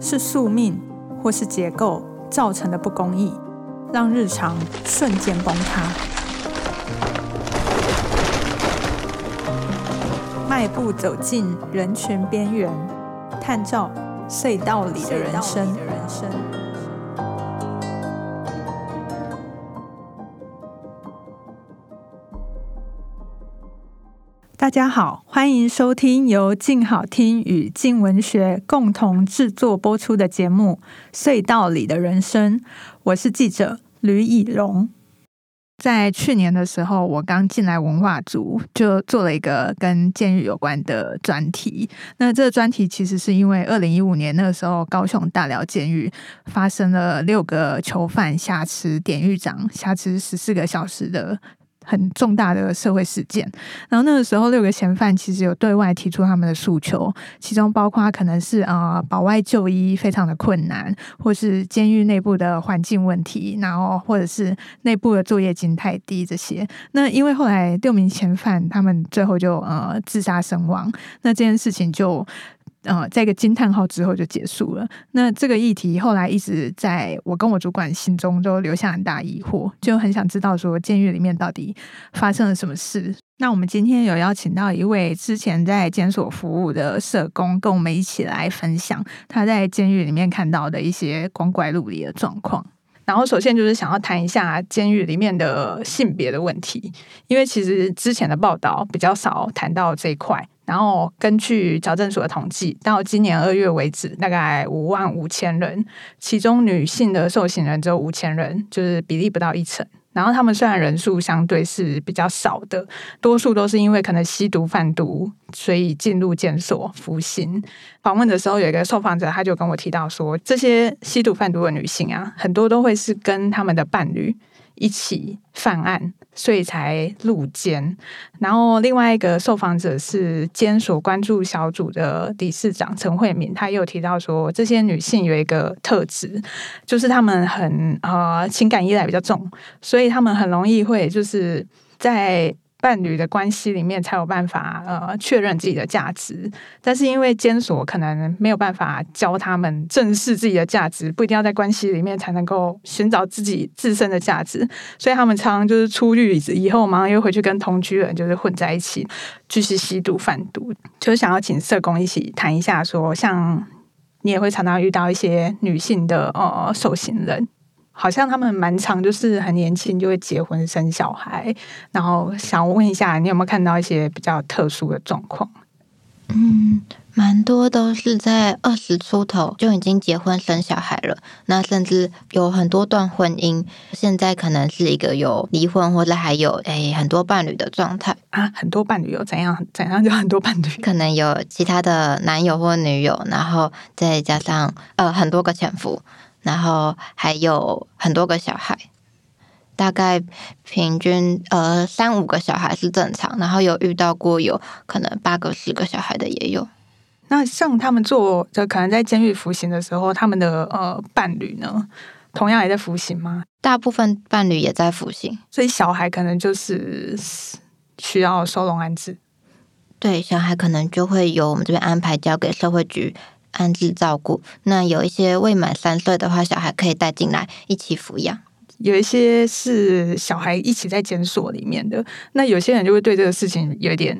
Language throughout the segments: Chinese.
是宿命或是结构造成的不公义，让日常瞬间崩塌。迈步走进人群边缘，探照隧道里的人生。大家好，欢迎收听由静好听与静文学共同制作播出的节目《隧道里的人生》。我是记者吕以荣。在去年的时候，我刚进来文化组，就做了一个跟监狱有关的专题。那这个专题其实是因为二零一五年那个时候，高雄大寮监狱发生了六个囚犯挟持典狱长，挟持十四个小时的。很重大的社会事件，然后那个时候六个嫌犯其实有对外提出他们的诉求，其中包括可能是呃保外就医非常的困难，或是监狱内部的环境问题，然后或者是内部的作业金太低这些。那因为后来六名嫌犯他们最后就呃自杀身亡，那这件事情就。呃，在一个惊叹号之后就结束了。那这个议题后来一直在我跟我主管心中都留下很大疑惑，就很想知道说监狱里面到底发生了什么事。那我们今天有邀请到一位之前在监所服务的社工，跟我们一起来分享他在监狱里面看到的一些光怪陆离的状况。然后，首先就是想要谈一下监狱里面的性别的问题，因为其实之前的报道比较少谈到这一块。然后根据矫正署的统计，到今年二月为止，大概五万五千人，其中女性的受刑人只有五千人，就是比例不到一成。然后他们虽然人数相对是比较少的，多数都是因为可能吸毒贩毒，所以进入监所服刑。访问的时候，有一个受访者他就跟我提到说，这些吸毒贩毒的女性啊，很多都会是跟他们的伴侣。一起犯案，所以才入监。然后另外一个受访者是监所关注小组的理事长陈慧敏，他又提到说，这些女性有一个特质，就是她们很啊情感依赖比较重，所以她们很容易会就是在。伴侣的关系里面才有办法呃确认自己的价值，但是因为监所可能没有办法教他们正视自己的价值，不一定要在关系里面才能够寻找自己自身的价值，所以他们常常就是出狱以后马上又回去跟同居人就是混在一起，继续吸毒贩毒。就是想要请社工一起谈一下，说像你也会常常遇到一些女性的呃受刑人。好像他们蛮长，就是很年轻就会结婚生小孩，然后想问一下，你有没有看到一些比较特殊的状况？嗯，蛮多都是在二十出头就已经结婚生小孩了，那甚至有很多段婚姻，现在可能是一个有离婚或者还有诶很多伴侣的状态啊，很多伴侣有怎样怎样就很多伴侣，可能有其他的男友或女友，然后再加上呃很多个前夫。然后还有很多个小孩，大概平均呃三五个小孩是正常，然后有遇到过有可能八个十个小孩的也有。那像他们做，就可能在监狱服刑的时候，他们的呃伴侣呢，同样也在服刑吗？大部分伴侣也在服刑，所以小孩可能就是需要收容安置。对，小孩可能就会由我们这边安排交给社会局。安置照顾，那有一些未满三岁的话，小孩可以带进来一起抚养。有一些是小孩一起在监所里面的，那有些人就会对这个事情有点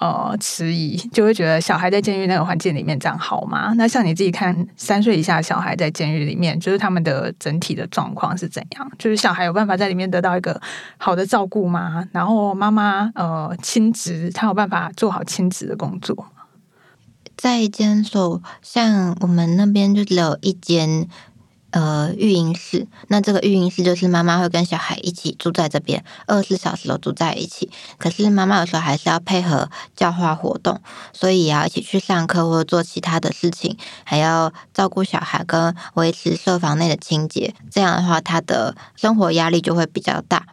呃迟疑，就会觉得小孩在监狱那个环境里面这样好吗？那像你自己看，三岁以下小孩在监狱里面，就是他们的整体的状况是怎样？就是小孩有办法在里面得到一个好的照顾吗？然后妈妈呃亲职，他有办法做好亲职的工作？在监所，像我们那边就只有一间呃育婴室。那这个育婴室就是妈妈会跟小孩一起住在这边，二十四小时都住在一起。可是妈妈有时候还是要配合教化活动，所以也要一起去上课或者做其他的事情，还要照顾小孩跟维持社房内的清洁。这样的话，他的生活压力就会比较大。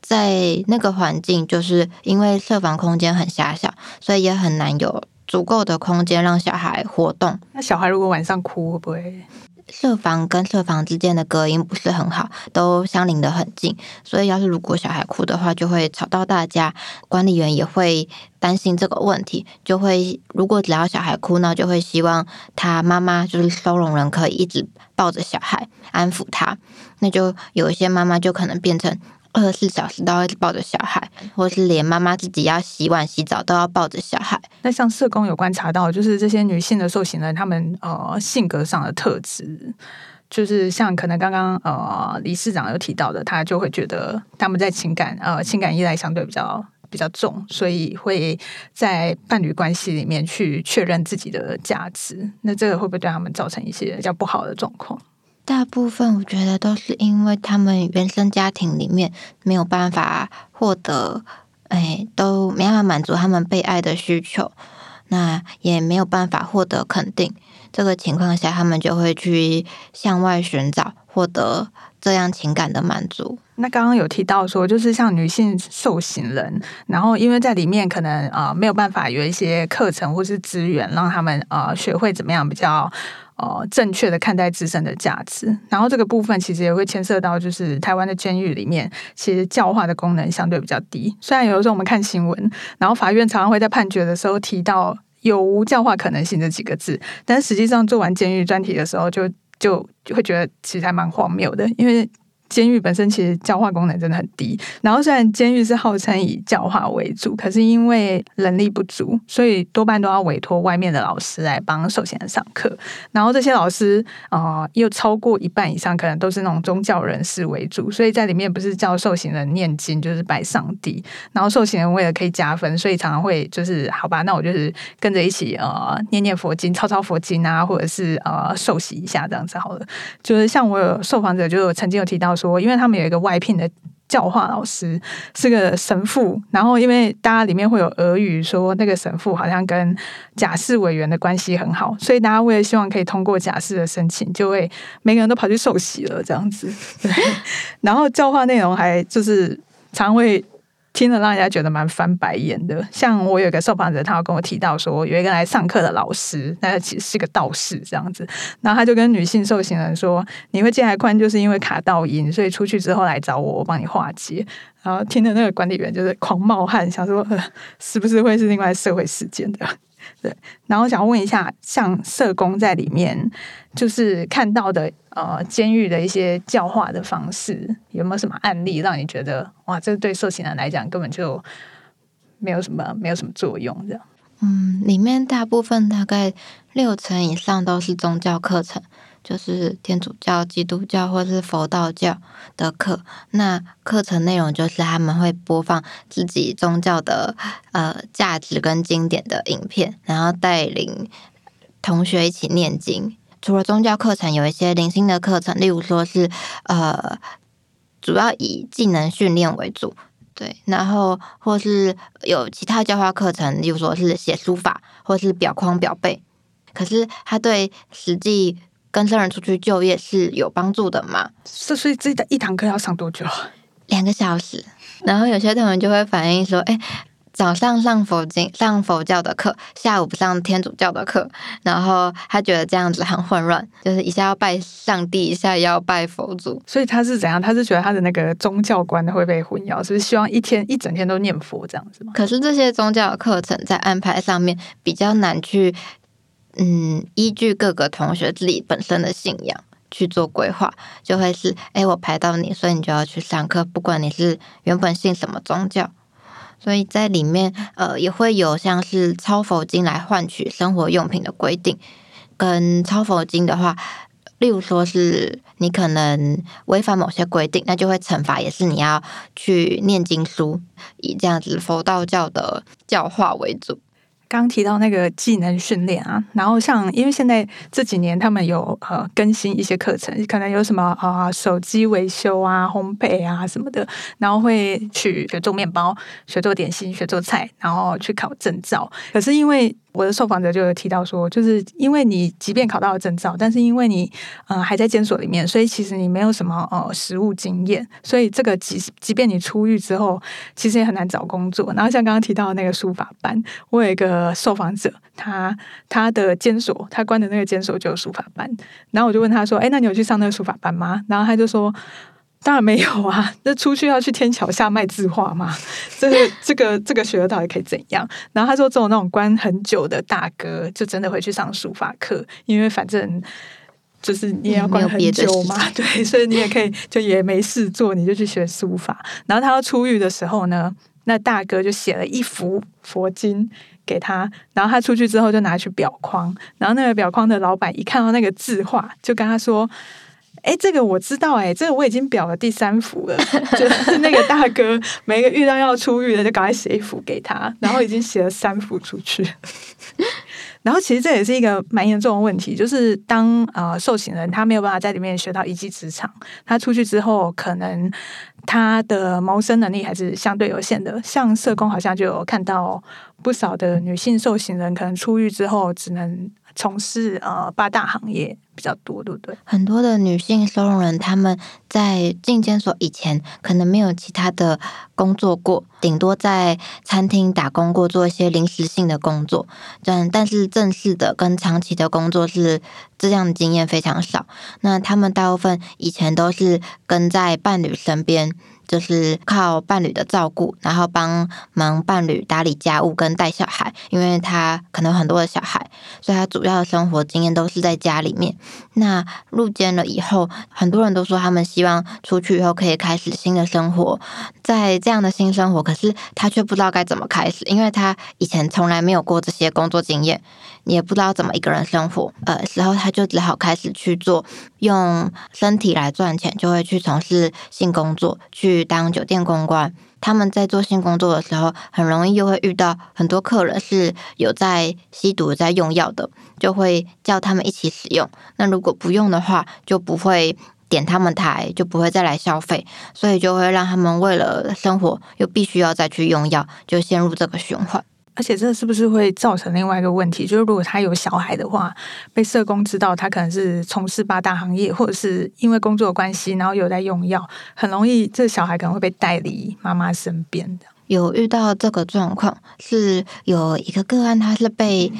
在那个环境，就是因为设房空间很狭小，所以也很难有。足够的空间让小孩活动。那小孩如果晚上哭会不会？设房跟设房之间的隔音不是很好，都相邻的很近，所以要是如果小孩哭的话，就会吵到大家。管理员也会担心这个问题，就会如果只要小孩哭闹，就会希望他妈妈就是收容人可以一直抱着小孩安抚他。那就有一些妈妈就可能变成二十四小时都要抱着小孩，或是连妈妈自己要洗碗洗澡都要抱着小孩。那像社工有观察到，就是这些女性的受刑人，她们呃性格上的特质。就是像可能刚刚呃理事长有提到的，他就会觉得他们在情感呃情感依赖相对比较比较重，所以会在伴侣关系里面去确认自己的价值。那这个会不会对他们造成一些比较不好的状况？大部分我觉得都是因为他们原生家庭里面没有办法获得，哎，都没办法满足他们被爱的需求，那也没有办法获得肯定。这个情况下，他们就会去向外寻找，获得这样情感的满足。那刚刚有提到说，就是像女性受刑人，然后因为在里面可能啊没有办法有一些课程或是资源，让他们啊学会怎么样比较哦正确的看待自身的价值。然后这个部分其实也会牵涉到，就是台湾的监狱里面，其实教化的功能相对比较低。虽然有的时候我们看新闻，然后法院常常会在判决的时候提到。有无教化可能性这几个字，但实际上做完监狱专题的时候，就就会觉得其实还蛮荒谬的，因为。监狱本身其实教化功能真的很低，然后虽然监狱是号称以教化为主，可是因为人力不足，所以多半都要委托外面的老师来帮受刑人上课。然后这些老师啊，又超过一半以上可能都是那种宗教人士为主，所以在里面不是教受刑人念经，就是拜上帝。然后受刑人为了可以加分，所以常常会就是好吧，那我就是跟着一起呃念念佛经、抄抄佛经啊，或者是呃受洗一下这样子好了。就是像我有受访者就曾经有提到。说，因为他们有一个外聘的教化老师，是个神父。然后，因为大家里面会有俄语，说那个神父好像跟假释委员的关系很好，所以大家为了希望可以通过假释的申请，就会每个人都跑去受洗了，这样子。对，然后教化内容还就是常会。听得让人家觉得蛮翻白眼的。像我有一个受访者，他有跟我提到说，有一个来上课的老师，那其实是个道士这样子。然后他就跟女性受刑人说：“你会进来宽，就是因为卡道音，所以出去之后来找我，我帮你化解。”然后听的那个管理员就是狂冒汗，想说是不是会是另外社会事件的？对。然后想问一下，像社工在里面就是看到的。呃，监狱的一些教化的方式，有没有什么案例让你觉得哇，这对受刑人来讲根本就没有什么，没有什么作用？这样，嗯，里面大部分大概六成以上都是宗教课程，就是天主教、基督教或是佛道教的课。那课程内容就是他们会播放自己宗教的呃价值跟经典的影片，然后带领同学一起念经。除了宗教课程，有一些零星的课程，例如说是呃，主要以技能训练为主，对，然后或是有其他教化课程，例如说是写书法或是表框表背。可是他对实际跟生人出去就业是有帮助的嘛？所以这一堂课要上多久？两个小时。然后有些同学就会反映说：“哎。”早上上佛经、上佛教的课，下午不上天主教的课，然后他觉得这样子很混乱，就是一下要拜上帝，一下要拜佛祖，所以他是怎样？他是觉得他的那个宗教观会被混淆，是不是希望一天一整天都念佛这样子吗？可是这些宗教课程在安排上面比较难去，嗯，依据各个同学自己本身的信仰去做规划，就会是，哎，我排到你，所以你就要去上课，不管你是原本信什么宗教。所以在里面，呃，也会有像是抄佛经来换取生活用品的规定，跟抄佛经的话，例如说是你可能违反某些规定，那就会惩罚，也是你要去念经书，以这样子佛道教的教化为主。刚提到那个技能训练啊，然后像因为现在这几年他们有呃更新一些课程，可能有什么啊手机维修啊、烘焙啊什么的，然后会去学做面包、学做点心、学做菜，然后去考证照。可是因为我的受访者就有提到说，就是因为你即便考到了证照，但是因为你呃还在监所里面，所以其实你没有什么呃实务经验，所以这个即即便你出狱之后，其实也很难找工作。然后像刚刚提到那个书法班，我有一个受访者，他他的监所，他关的那个监所就有书法班，然后我就问他说：“哎，那你有去上那个书法班吗？”然后他就说。当然没有啊！那出去要去天桥下卖字画吗？这个这个这个学了到底可以怎样？然后他说，这种那种关很久的大哥，就真的会去上书法课，因为反正就是你也要关很久嘛，对，所以你也可以就也没事做，你就去学书法。然后他要出狱的时候呢，那大哥就写了一幅佛经给他，然后他出去之后就拿去裱框，然后那个裱框的老板一看到那个字画，就跟他说。哎，这个我知道，哎，这个我已经表了第三幅了，就是 那个大哥，每个遇到要出狱的，就赶快写一幅给他，然后已经写了三幅出去。然后其实这也是一个蛮严重的问题，就是当呃受刑人他没有办法在里面学到一技之长，他出去之后，可能他的谋生能力还是相对有限的。像社工好像就有看到不少的女性受刑人，可能出狱之后只能。从事呃八大行业比较多，对不对？很多的女性收容人，他们在进监所以前，可能没有其他的工作过，顶多在餐厅打工过，做一些临时性的工作。但但是正式的跟长期的工作是这样的经验非常少。那他们大部分以前都是跟在伴侣身边。就是靠伴侣的照顾，然后帮忙伴侣打理家务跟带小孩，因为他可能很多的小孩，所以他主要的生活经验都是在家里面。那入监了以后，很多人都说他们希望出去以后可以开始新的生活，在这样的新生活，可是他却不知道该怎么开始，因为他以前从来没有过这些工作经验。也不知道怎么一个人生活，呃，时候他就只好开始去做用身体来赚钱，就会去从事性工作，去当酒店公关。他们在做性工作的时候，很容易又会遇到很多客人是有在吸毒、在用药的，就会叫他们一起使用。那如果不用的话，就不会点他们台，就不会再来消费，所以就会让他们为了生活又必须要再去用药，就陷入这个循环。而且这是不是会造成另外一个问题？就是如果他有小孩的话，被社工知道他可能是从事八大行业，或者是因为工作关系，然后有在用药，很容易这小孩可能会被带离妈妈身边的。有遇到这个状况，是有一个个案，他是被。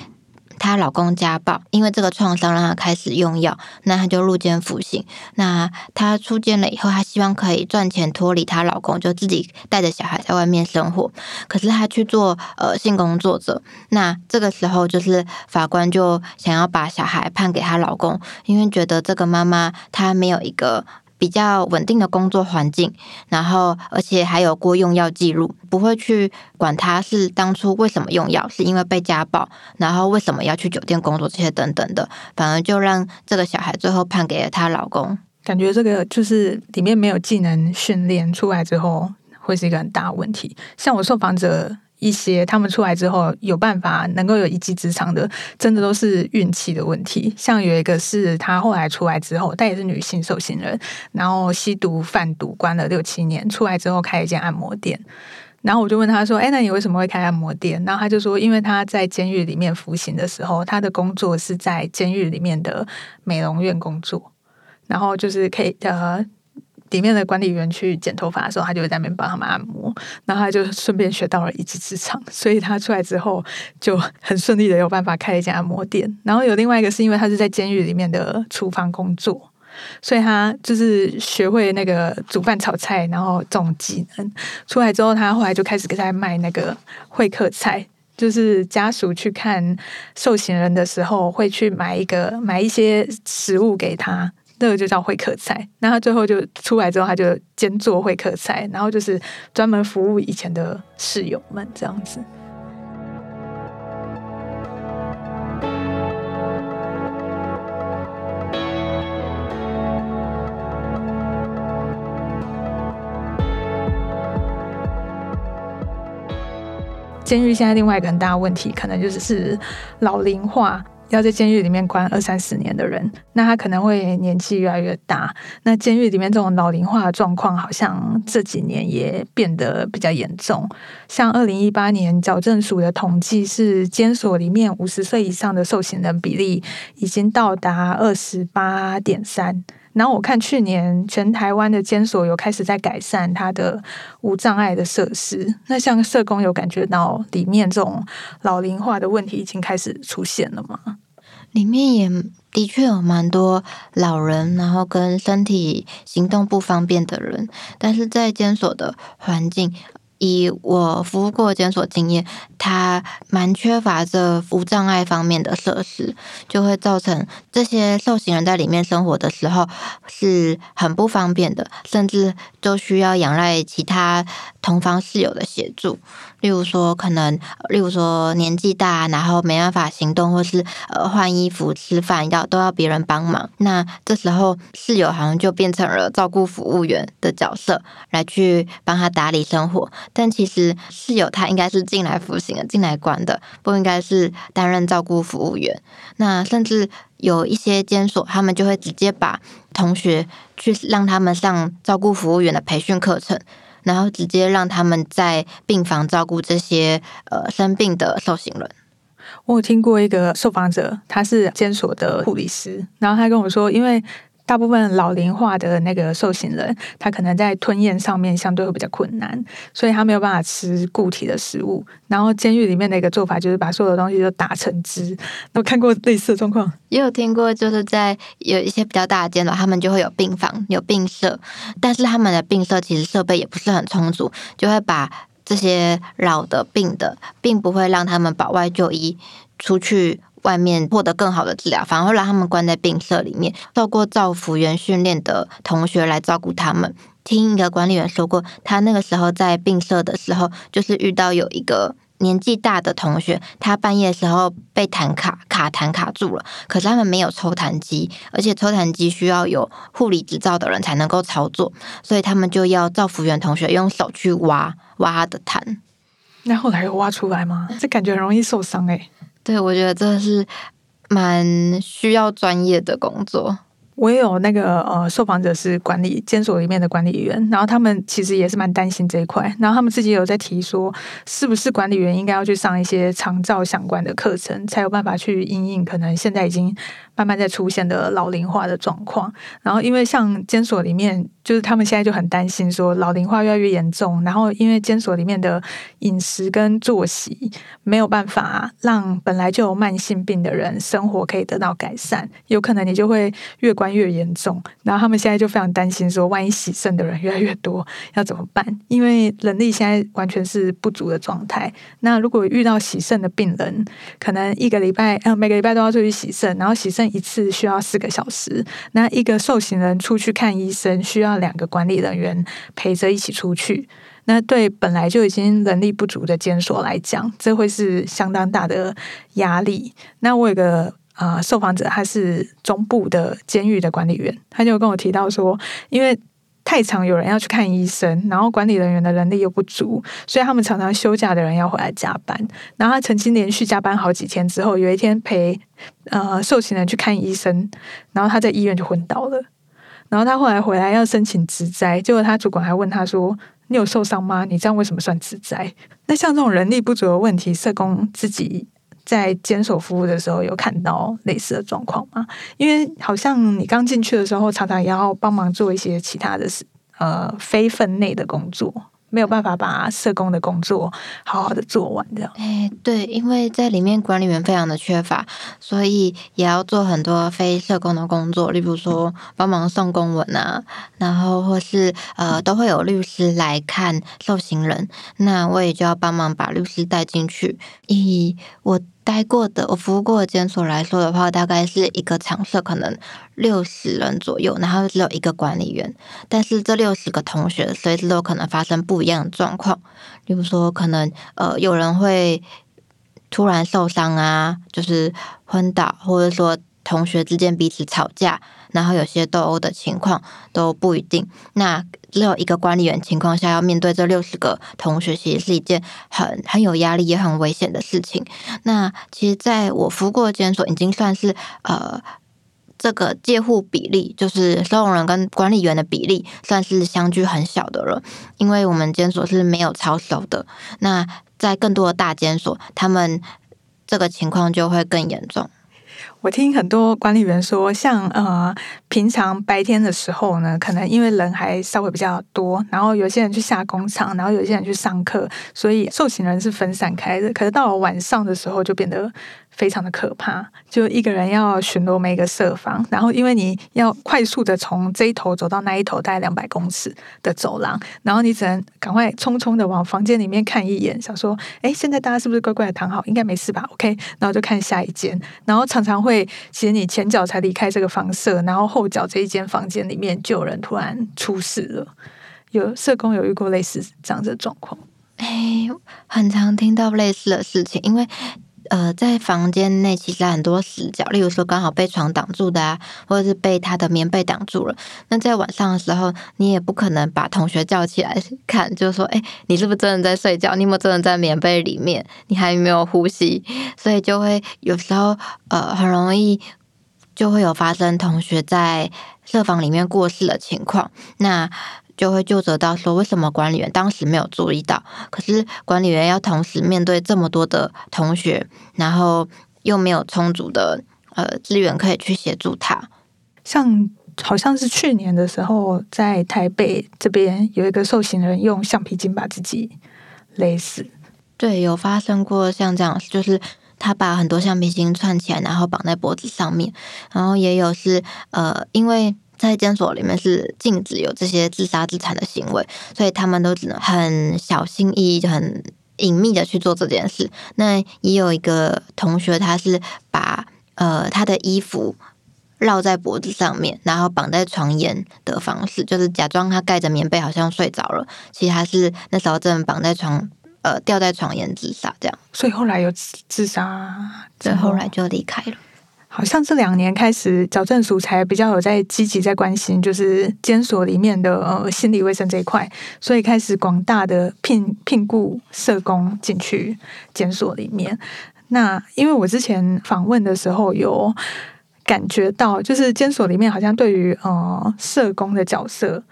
她老公家暴，因为这个创伤让她开始用药，那她就入监服刑。那她出监了以后，她希望可以赚钱脱离她老公，就自己带着小孩在外面生活。可是她去做呃性工作者，那这个时候就是法官就想要把小孩判给她老公，因为觉得这个妈妈她没有一个。比较稳定的工作环境，然后而且还有过用药记录，不会去管他是当初为什么用药，是因为被家暴，然后为什么要去酒店工作这些等等的，反而就让这个小孩最后判给了她老公。感觉这个就是里面没有技能训练出来之后，会是一个很大问题。像我受访者。一些他们出来之后有办法能够有一技之长的，真的都是运气的问题。像有一个是他后来出来之后，她也是女性受刑人，然后吸毒贩毒关了六七年，出来之后开一间按摩店。然后我就问他说：“哎，那你为什么会开按摩店？”然后他就说：“因为他在监狱里面服刑的时候，他的工作是在监狱里面的美容院工作，然后就是可以呃。”里面的管理员去剪头发的时候，他就在那边帮他们按摩，然后他就顺便学到了一技之长，所以他出来之后就很顺利的有办法开了一家按摩店。然后有另外一个是因为他是在监狱里面的厨房工作，所以他就是学会那个煮饭炒菜，然后这种技能出来之后，他后来就开始给他卖那个会客菜，就是家属去看受刑人的时候，会去买一个买一些食物给他。这个就叫会客菜，那他最后就出来之后，他就兼做会客菜，然后就是专门服务以前的室友们这样子。监狱现在另外一个很大的问题，可能就是是老龄化。要在监狱里面关二三十年的人，那他可能会年纪越来越大。那监狱里面这种老龄化的状况，好像这几年也变得比较严重。像二零一八年矫正署的统计是，监所里面五十岁以上的受刑人比例已经到达二十八点三。然后我看去年全台湾的监所有开始在改善它的无障碍的设施。那像社工有感觉到里面这种老龄化的问题已经开始出现了吗？里面也的确有蛮多老人，然后跟身体行动不方便的人，但是在监所的环境。以我服务过监所经验，它蛮缺乏这无障碍方面的设施，就会造成这些受刑人在里面生活的时候是很不方便的，甚至都需要仰赖其他同房室友的协助。例如说，可能，例如说年纪大，然后没办法行动，或是呃换衣服、吃饭要都要别人帮忙。那这时候室友好像就变成了照顾服务员的角色，来去帮他打理生活。但其实室友他应该是进来服刑的、进来管的，不应该是担任照顾服务员。那甚至有一些监所，他们就会直接把同学去让他们上照顾服务员的培训课程。然后直接让他们在病房照顾这些呃生病的受刑人。我有听过一个受访者，他是监所的护理师，然后他跟我说，因为。大部分老龄化的那个受刑人，他可能在吞咽上面相对会比较困难，所以他没有办法吃固体的食物。然后监狱里面的一个做法就是把所有的东西都打成汁。我看过类似的状况？也有听过，就是在有一些比较大的监牢，他们就会有病房、有病舍，但是他们的病舍其实设备也不是很充足，就会把这些老的病的，并不会让他们保外就医出去。外面获得更好的治疗，反而会让他们关在病舍里面，透过造福员训练的同学来照顾他们。听一个管理员说过，他那个时候在病舍的时候，就是遇到有一个年纪大的同学，他半夜时候被痰卡卡痰卡住了，可是他们没有抽痰机，而且抽痰机需要有护理执照的人才能够操作，所以他们就要造福员同学用手去挖挖他的痰。那后来有挖出来吗？这感觉很容易受伤诶。对，我觉得这是蛮需要专业的工作。我也有那个呃，受访者是管理监所里面的管理员，然后他们其实也是蛮担心这一块，然后他们自己有在提说，是不是管理员应该要去上一些长照相关的课程，才有办法去应应可能现在已经慢慢在出现的老龄化的状况。然后因为像监所里面。就是他们现在就很担心，说老龄化越来越严重，然后因为监所里面的饮食跟作息没有办法让本来就有慢性病的人生活可以得到改善，有可能你就会越关越严重。然后他们现在就非常担心，说万一洗肾的人越来越多要怎么办？因为人力现在完全是不足的状态。那如果遇到洗肾的病人，可能一个礼拜呃每个礼拜都要出去洗肾，然后洗肾一次需要四个小时，那一个受刑人出去看医生需要。两个管理人员陪着一起出去，那对本来就已经能力不足的监所来讲，这会是相当大的压力。那我有个啊受访者，他是中部的监狱的管理员，他就跟我提到说，因为太常有人要去看医生，然后管理人员的能力又不足，所以他们常常休假的人要回来加班。然后他曾经连续加班好几天之后，有一天陪呃受刑人去看医生，然后他在医院就昏倒了。然后他后来回来要申请职灾，结果他主管还问他说：“你有受伤吗？你这样为什么算职灾？”那像这种人力不足的问题，社工自己在坚守服务的时候有看到类似的状况吗？因为好像你刚进去的时候，常常也要帮忙做一些其他的事，呃，非分内的工作。没有办法把社工的工作好好的做完，这样。哎，对，因为在里面管理员非常的缺乏，所以也要做很多非社工的工作，例如说帮忙送公文啊，然后或是呃都会有律师来看受刑人，那我也就要帮忙把律师带进去。以我。待过的我服务过的监所来说的话，大概是一个场舍可能六十人左右，然后只有一个管理员。但是这六十个同学随时都可能发生不一样的状况，例如说可能呃有人会突然受伤啊，就是昏倒，或者说同学之间彼此吵架，然后有些斗殴的情况都不一定。那只有一个管理员情况下，要面对这六十个同学，其实是一件很很有压力也很危险的事情。那其实，在我服过的监所，已经算是呃。这个借户比例，就是收容人跟管理员的比例，算是相距很小的了。因为我们监所是没有超收的，那在更多的大监所，他们这个情况就会更严重。我听很多管理员说，像呃平常白天的时候呢，可能因为人还稍微比较多，然后有些人去下工厂，然后有些人去上课，所以受刑人是分散开的。可是到了晚上的时候，就变得。非常的可怕，就一个人要巡逻每一个设防，然后因为你要快速的从这一头走到那一头，大概两百公尺的走廊，然后你只能赶快匆匆的往房间里面看一眼，想说，哎，现在大家是不是乖乖的躺好？应该没事吧？OK，然后就看下一间，然后常常会，其实你前脚才离开这个房舍，然后后脚这一间房间里面就有人突然出事了。有社工有遇过类似这样的状况？哎，很常听到类似的事情，因为。呃，在房间内其实很多死角，例如说刚好被床挡住的啊，或者是被他的棉被挡住了。那在晚上的时候，你也不可能把同学叫起来看，就是说，哎，你是不是真的在睡觉？你有没有真的在棉被里面？你还没有呼吸，所以就会有时候呃，很容易就会有发生同学在设房里面过世的情况。那就会就责到说，为什么管理员当时没有注意到？可是管理员要同时面对这么多的同学，然后又没有充足的呃资源可以去协助他。像好像是去年的时候，在台北这边有一个受刑人用橡皮筋把自己勒死。对，有发生过像这样，就是他把很多橡皮筋串起来，然后绑在脖子上面。然后也有是呃，因为。在监所里面是禁止有这些自杀自残的行为，所以他们都只能很小心翼翼、很隐秘的去做这件事。那也有一个同学，他是把呃他的衣服绕在脖子上面，然后绑在床沿的方式，就是假装他盖着棉被，好像睡着了。其实他是那时候正绑在床，呃，吊在床沿自杀这样。所以后来有自杀，对，后来就离开了。好像这两年开始，矫正署才比较有在积极在关心，就是监所里面的呃心理卫生这一块，所以开始广大的聘聘雇社工进去监所里面。那因为我之前访问的时候有感觉到，就是监所里面好像对于呃社工的角色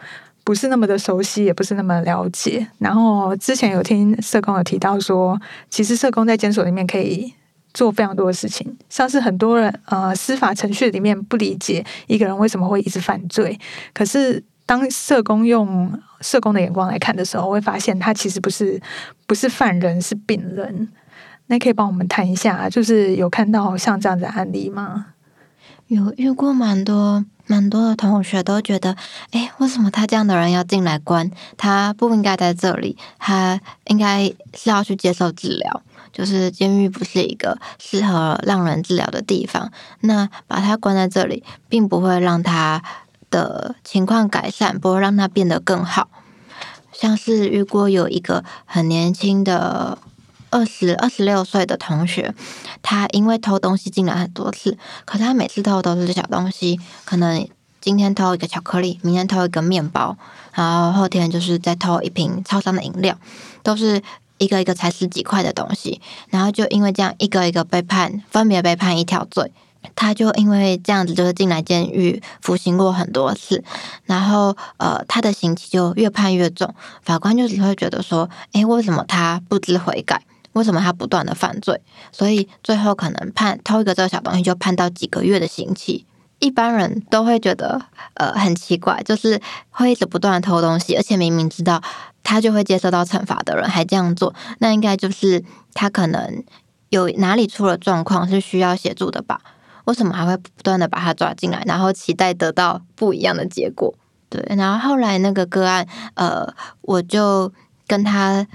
不是那么的熟悉，也不是那么了解。然后之前有听社工有提到说，其实社工在监所里面可以。做非常多的事情，像是很多人呃司法程序里面不理解一个人为什么会一直犯罪，可是当社工用社工的眼光来看的时候，会发现他其实不是不是犯人，是病人。那可以帮我们谈一下，就是有看到像这样的案例吗？有遇过蛮多蛮多的同学都觉得，哎，为什么他这样的人要进来关？他不应该在这里，他应该是要去接受治疗。就是监狱不是一个适合让人治疗的地方，那把他关在这里，并不会让他的情况改善，不会让他变得更好。像是如果有一个很年轻的二十二十六岁的同学，他因为偷东西进来很多次，可是他每次偷都是小东西，可能今天偷一个巧克力，明天偷一个面包，然后后天就是再偷一瓶超商的饮料，都是。一个一个才十几块的东西，然后就因为这样一个一个被判，分别被判一条罪。他就因为这样子，就是进来监狱服刑过很多次，然后呃，他的刑期就越判越重。法官就只会觉得说，诶，为什么他不知悔改？为什么他不断的犯罪？所以最后可能判偷一个这个小东西，就判到几个月的刑期。一般人都会觉得呃很奇怪，就是会一直不断的偷东西，而且明明知道。他就会接受到惩罚的人还这样做，那应该就是他可能有哪里出了状况，是需要协助的吧？为什么还会不断的把他抓进来，然后期待得到不一样的结果？对，然后后来那个个案，呃，我就跟他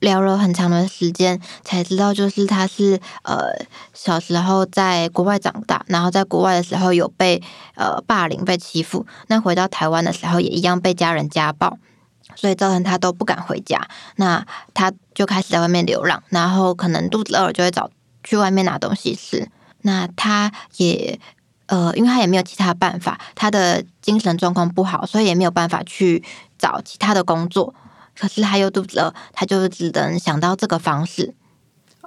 聊了很长的时间，才知道就是他是呃小时候在国外长大，然后在国外的时候有被呃霸凌、被欺负，那回到台湾的时候也一样被家人家暴。所以造成他都不敢回家，那他就开始在外面流浪，然后可能肚子饿了就会找去外面拿东西吃。那他也呃，因为他也没有其他办法，他的精神状况不好，所以也没有办法去找其他的工作。可是他又肚子饿，他就只能想到这个方式。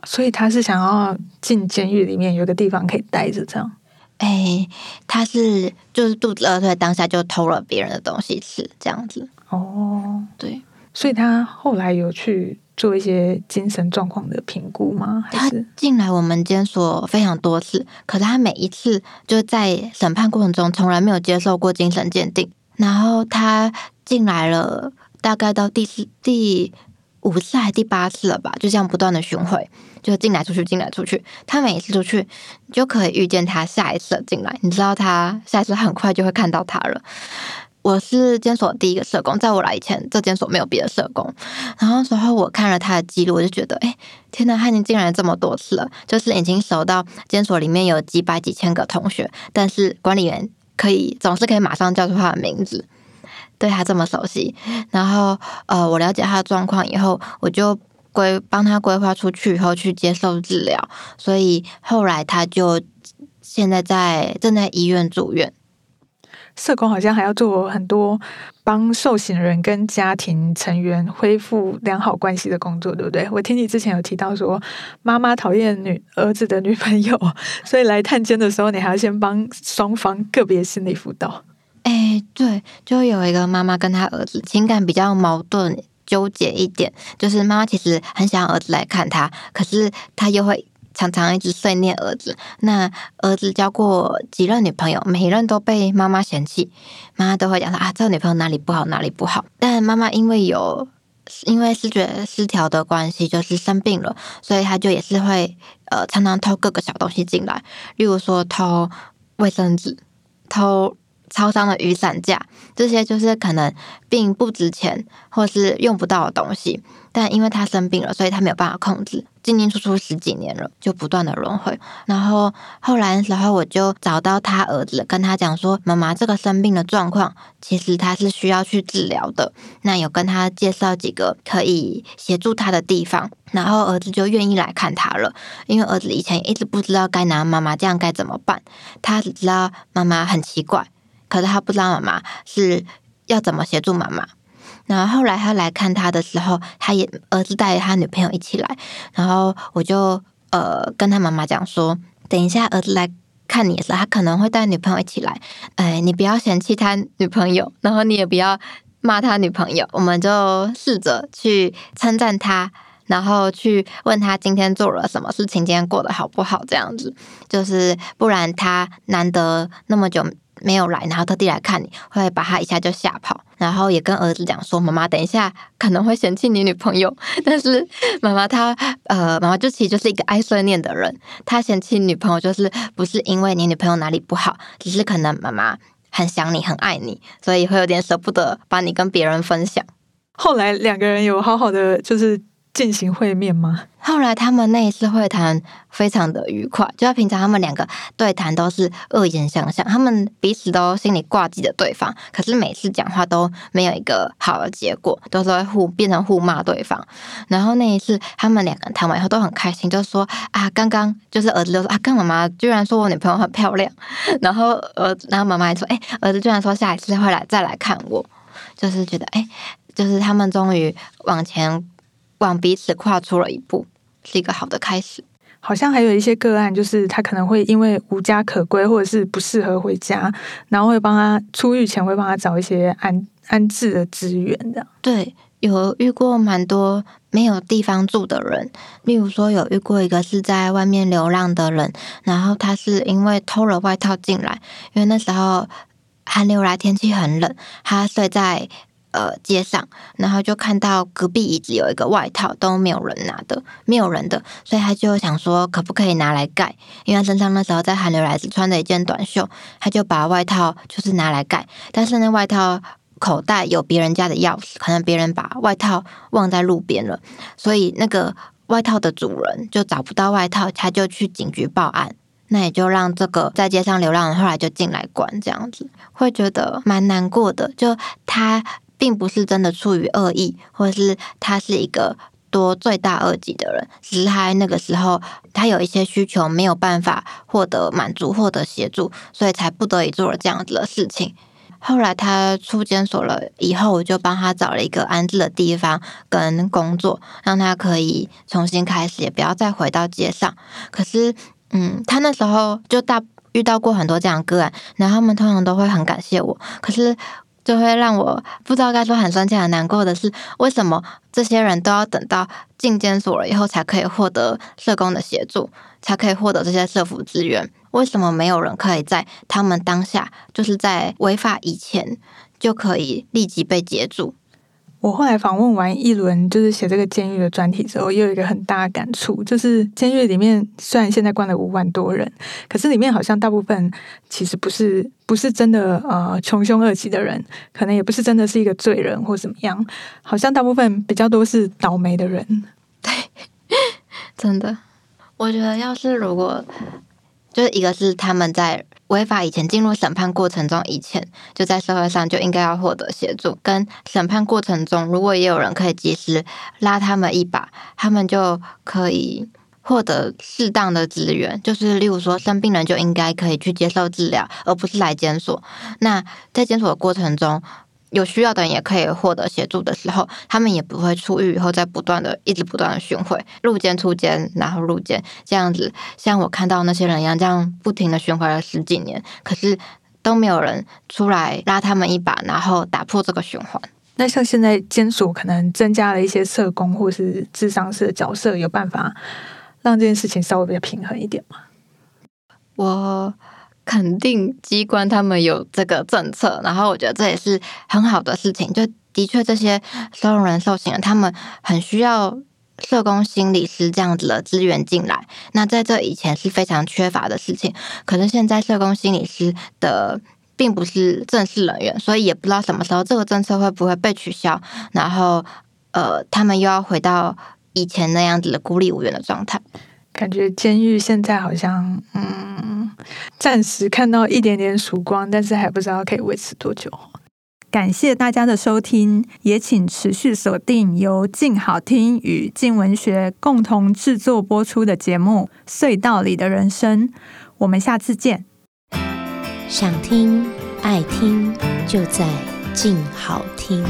所以他是想要进监狱里面有个地方可以待着，这样。哎，他是就是肚子饿，所以当下就偷了别人的东西吃，这样子。哦，对，所以他后来有去做一些精神状况的评估吗？还他是进来我们监所非常多次，可是他每一次就在审判过程中从来没有接受过精神鉴定。然后他进来了，大概到第四、第五次还是第八次了吧，就这样不断的巡回，就进来出去，进来出去。他每一次出去，你就可以遇见他下一次进来，你知道他下一次很快就会看到他了。我是监所第一个社工，在我来以前，这监所没有别的社工。然后那时候我看了他的记录，我就觉得，哎，天呐，他已经进来这么多次了，就是已经熟到监所里面有几百几千个同学，但是管理员可以总是可以马上叫出他的名字，对他这么熟悉。然后呃，我了解他的状况以后，我就规帮他规划出去以后去接受治疗，所以后来他就现在在正在医院住院。社工好像还要做很多帮受刑人跟家庭成员恢复良好关系的工作，对不对？我听你之前有提到说，妈妈讨厌女儿子的女朋友，所以来探监的时候，你还要先帮双方个别心理辅导。哎，对，就有一个妈妈跟她儿子情感比较矛盾、纠结一点，就是妈妈其实很想儿子来看她，可是她又会常常一直碎念儿子。那儿子交过几任女朋友，每一任都被妈妈嫌弃，妈妈都会讲说啊，这个女朋友哪里不好，哪里不好。但妈妈因为有因为视觉失调的关系，就是生病了，所以她就也是会呃常常偷各个小东西进来，例如说偷卫生纸，偷。超商的雨伞架，这些就是可能并不值钱或是用不到的东西，但因为他生病了，所以他没有办法控制，进进出出十几年了，就不断的轮回。然后后来的时候，我就找到他儿子，跟他讲说：“妈妈这个生病的状况，其实他是需要去治疗的。”那有跟他介绍几个可以协助他的地方，然后儿子就愿意来看他了。因为儿子以前一直不知道该拿妈妈这样该怎么办，他只知道妈妈很奇怪。可是他不知道妈妈是要怎么协助妈妈。然后后来他来看他的时候，他也儿子带着他女朋友一起来。然后我就呃跟他妈妈讲说，等一下儿子来看你的时候，他可能会带女朋友一起来。哎，你不要嫌弃他女朋友，然后你也不要骂他女朋友，我们就试着去称赞他，然后去问他今天做了什么事情，今天过得好不好？这样子，就是不然他难得那么久。没有来，然后特地来看你，会把他一下就吓跑。然后也跟儿子讲说：“妈妈，等一下可能会嫌弃你女朋友。”但是妈妈她呃，妈妈就其实就是一个爱碎念的人。她嫌弃女朋友，就是不是因为你女朋友哪里不好，只是可能妈妈很想你，很爱你，所以会有点舍不得把你跟别人分享。后来两个人有好好的就是。进行会面吗？后来他们那一次会谈非常的愉快，就像平常他们两个对谈都是恶言相向，他们彼此都心里挂记着对方，可是每次讲话都没有一个好的结果，都是会互变成互骂对方。然后那一次他们两个人谈完以后都很开心，就说啊，刚刚就是儿子就说啊，跟妈妈居然说我女朋友很漂亮，然后儿然后妈妈还说，哎，儿子居然说下一次会来再来看我，就是觉得哎，就是他们终于往前。往彼此跨出了一步，是一个好的开始。好像还有一些个案，就是他可能会因为无家可归，或者是不适合回家，然后会帮他出狱前会帮他找一些安安置的资源的。对，有遇过蛮多没有地方住的人，例如说有遇过一个是在外面流浪的人，然后他是因为偷了外套进来，因为那时候寒流来，天气很冷，他睡在。呃，街上，然后就看到隔壁椅子有一个外套，都没有人拿的，没有人的，所以他就想说，可不可以拿来盖？因为身上那时候在寒流来时穿着一件短袖，他就把外套就是拿来盖。但是那外套口袋有别人家的钥匙，可能别人把外套忘在路边了，所以那个外套的主人就找不到外套，他就去警局报案。那也就让这个在街上流浪人后来就进来管，这样子会觉得蛮难过的。就他。并不是真的出于恶意，或是他是一个多罪大恶极的人，只是他那个时候他有一些需求没有办法获得满足、获得协助，所以才不得已做了这样子的事情。后来他出监所了以后，我就帮他找了一个安置的地方跟工作，让他可以重新开始，也不要再回到街上。可是，嗯，他那时候就大遇到过很多这样个案，然后他们通常都会很感谢我。可是，就会让我不知道该说很生气、很难过的是，为什么这些人都要等到进监所了以后才可以获得社工的协助，才可以获得这些社服资源？为什么没有人可以在他们当下，就是在违法以前就可以立即被截住？我后来访问完一轮，就是写这个监狱的专题之后，也有一个很大的感触，就是监狱里面虽然现在关了五万多人，可是里面好像大部分其实不是不是真的呃穷凶恶极的人，可能也不是真的是一个罪人或怎么样，好像大部分比较多是倒霉的人。对，真的，我觉得要是如果。就是一个是他们在违法以前进入审判过程中以前就在社会上就应该要获得协助，跟审判过程中如果也有人可以及时拉他们一把，他们就可以获得适当的资源。就是例如说生病人就应该可以去接受治疗，而不是来监所。那在监所的过程中。有需要的人也可以获得协助的时候，他们也不会出狱以后再不断的、一直不断的巡回入监、出监，然后入监这样子。像我看到那些人一样，这样不停的巡回了十几年，可是都没有人出来拉他们一把，然后打破这个循环。那像现在监所可能增加了一些社工或是智商师的角色，有办法让这件事情稍微比较平衡一点吗？我。肯定机关他们有这个政策，然后我觉得这也是很好的事情。就的确，这些收容人、受刑人，他们很需要社工、心理师这样子的资源进来。那在这以前是非常缺乏的事情，可是现在社工、心理师的并不是正式人员，所以也不知道什么时候这个政策会不会被取消，然后呃，他们又要回到以前那样子的孤立无援的状态。感觉监狱现在好像，嗯，暂时看到一点点曙光，但是还不知道可以维持多久。感谢大家的收听，也请持续锁定由静好听与静文学共同制作播出的节目《隧道里的人生》。我们下次见。想听爱听，就在静好听。